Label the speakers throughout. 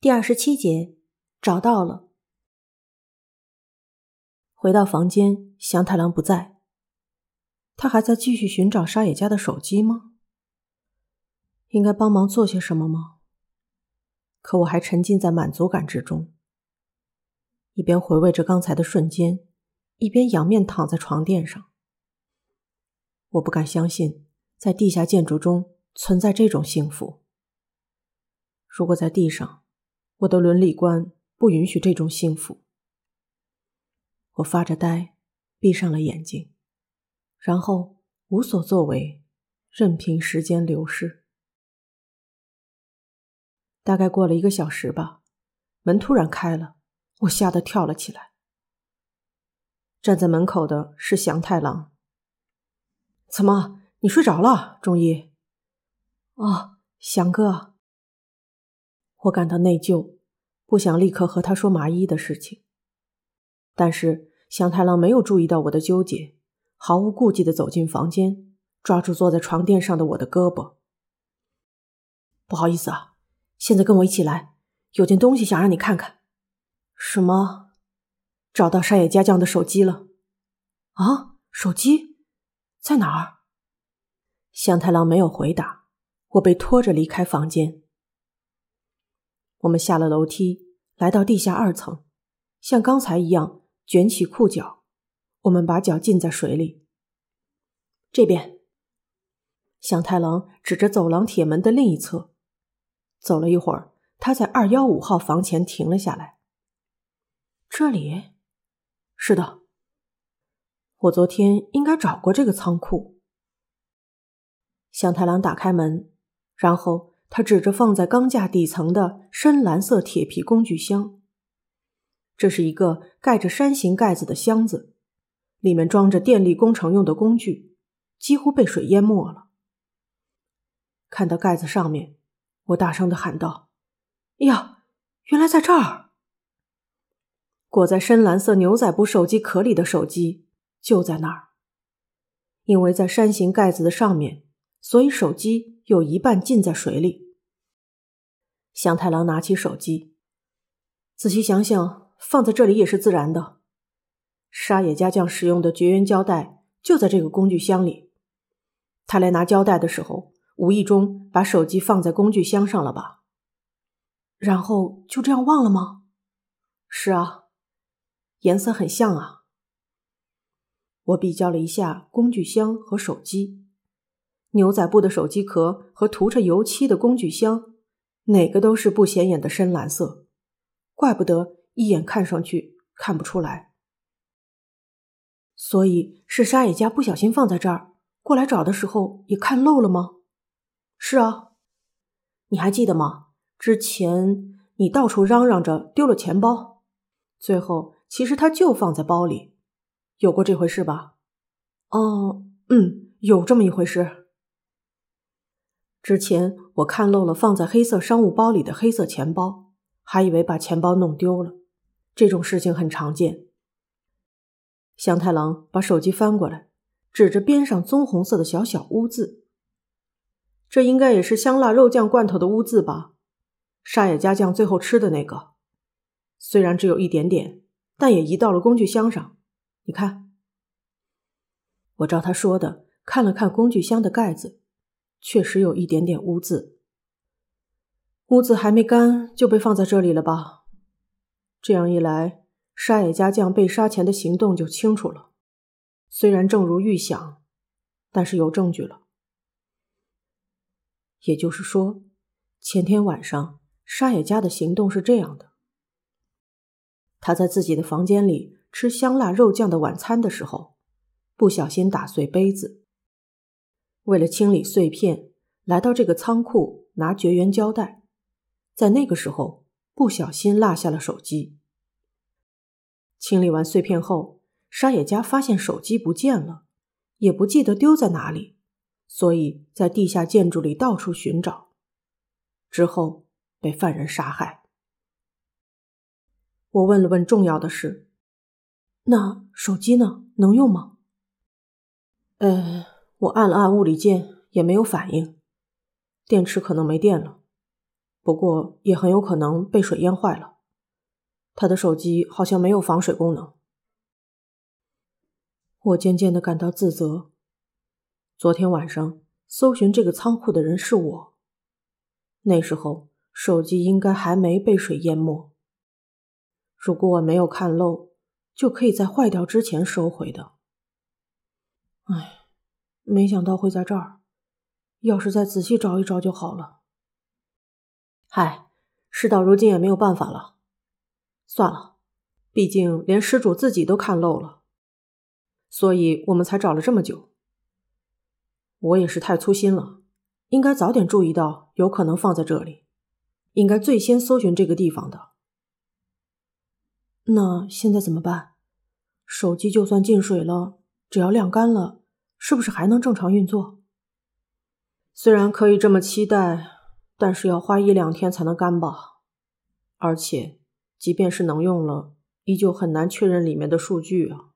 Speaker 1: 第二十七节，找到了。回到房间，祥太郎不在。他还在继续寻找沙野家的手机吗？应该帮忙做些什么吗？可我还沉浸在满足感之中，一边回味着刚才的瞬间，一边仰面躺在床垫上。我不敢相信，在地下建筑中存在这种幸福。如果在地上，我的伦理观不允许这种幸福。我发着呆，闭上了眼睛，然后无所作为，任凭时间流逝。大概过了一个小时吧，门突然开了，我吓得跳了起来。站在门口的是祥太郎。怎么，你睡着了，中医？哦，祥哥。我感到内疚，不想立刻和他说麻衣的事情。但是祥太郎没有注意到我的纠结，毫无顾忌的走进房间，抓住坐在床垫上的我的胳膊。不好意思啊，现在跟我一起来，有件东西想让你看看。什么？找到山野家将的手机了？啊，手机在哪儿？向太郎没有回答，我被拖着离开房间。我们下了楼梯，来到地下二层，像刚才一样卷起裤脚。我们把脚浸在水里。这边，向太郎指着走廊铁门的另一侧。走了一会儿，他在二幺五号房前停了下来。这里，是的，我昨天应该找过这个仓库。向太郎打开门，然后。他指着放在钢架底层的深蓝色铁皮工具箱，这是一个盖着山形盖子的箱子，里面装着电力工程用的工具，几乎被水淹没了。看到盖子上面，我大声的喊道：“呀，原来在这儿！裹在深蓝色牛仔布手机壳里的手机就在那儿，因为在山形盖子的上面，所以手机。”有一半浸在水里。祥太郎拿起手机，仔细想想，放在这里也是自然的。沙野家将使用的绝缘胶带就在这个工具箱里。他来拿胶带的时候，无意中把手机放在工具箱上了吧？然后就这样忘了吗？是啊，颜色很像啊。我比较了一下工具箱和手机。牛仔布的手机壳和涂着油漆的工具箱，哪个都是不显眼的深蓝色，怪不得一眼看上去看不出来。所以是沙野家不小心放在这儿，过来找的时候也看漏了吗？是啊，你还记得吗？之前你到处嚷嚷着丢了钱包，最后其实它就放在包里，有过这回事吧？哦，嗯，有这么一回事。之前我看漏了放在黑色商务包里的黑色钱包，还以为把钱包弄丢了。这种事情很常见。香太郎把手机翻过来，指着边上棕红色的小小污渍，这应该也是香辣肉酱罐头的污渍吧？沙野家酱最后吃的那个，虽然只有一点点，但也移到了工具箱上。你看，我照他说的看了看工具箱的盖子。确实有一点点污渍，污渍还没干就被放在这里了吧？这样一来，沙野家将被杀前的行动就清楚了。虽然正如预想，但是有证据了。也就是说，前天晚上沙野家的行动是这样的：他在自己的房间里吃香辣肉酱的晚餐的时候，不小心打碎杯子。为了清理碎片，来到这个仓库拿绝缘胶带，在那个时候不小心落下了手机。清理完碎片后，沙野家发现手机不见了，也不记得丢在哪里，所以在地下建筑里到处寻找，之后被犯人杀害。我问了问重要的事：“那手机呢？能用吗？”呃。我按了按物理键，也没有反应，电池可能没电了。不过也很有可能被水淹坏了。他的手机好像没有防水功能。我渐渐的感到自责。昨天晚上搜寻这个仓库的人是我。那时候手机应该还没被水淹没。如果我没有看漏，就可以在坏掉之前收回的。唉，没想到会在这儿。要是再仔细找一找就好了。嗨，事到如今也没有办法了。算了，毕竟连失主自己都看漏了，所以我们才找了这么久。我也是太粗心了，应该早点注意到有可能放在这里，应该最先搜寻这个地方的。那现在怎么办？手机就算进水了，只要晾干了，是不是还能正常运作？虽然可以这么期待，但是要花一两天才能干吧。而且，即便是能用了，依旧很难确认里面的数据啊。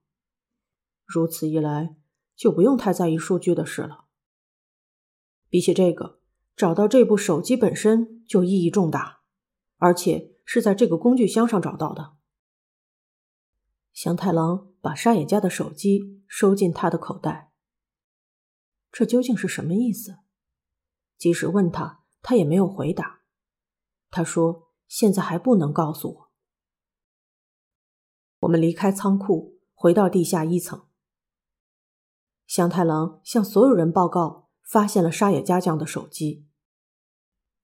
Speaker 1: 如此一来，就不用太在意数据的事了。比起这个，找到这部手机本身就意义重大，而且是在这个工具箱上找到的。祥太郎把沙野家的手机收进他的口袋。这究竟是什么意思？即使问他，他也没有回答。他说：“现在还不能告诉我。”我们离开仓库，回到地下一层。祥太郎向所有人报告发现了沙野家将的手机。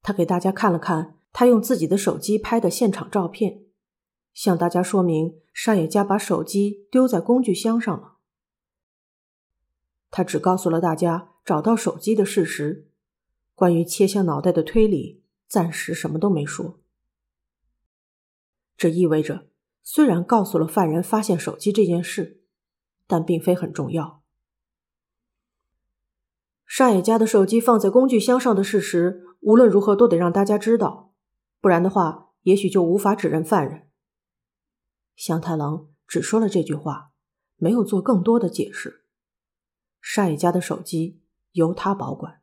Speaker 1: 他给大家看了看他用自己的手机拍的现场照片。向大家说明，沙野家把手机丢在工具箱上了。他只告诉了大家找到手机的事实，关于切下脑袋的推理，暂时什么都没说。这意味着，虽然告诉了犯人发现手机这件事，但并非很重要。沙野家的手机放在工具箱上的事实，无论如何都得让大家知道，不然的话，也许就无法指认犯人。香太郎只说了这句话，没有做更多的解释。沙野家的手机由他保管。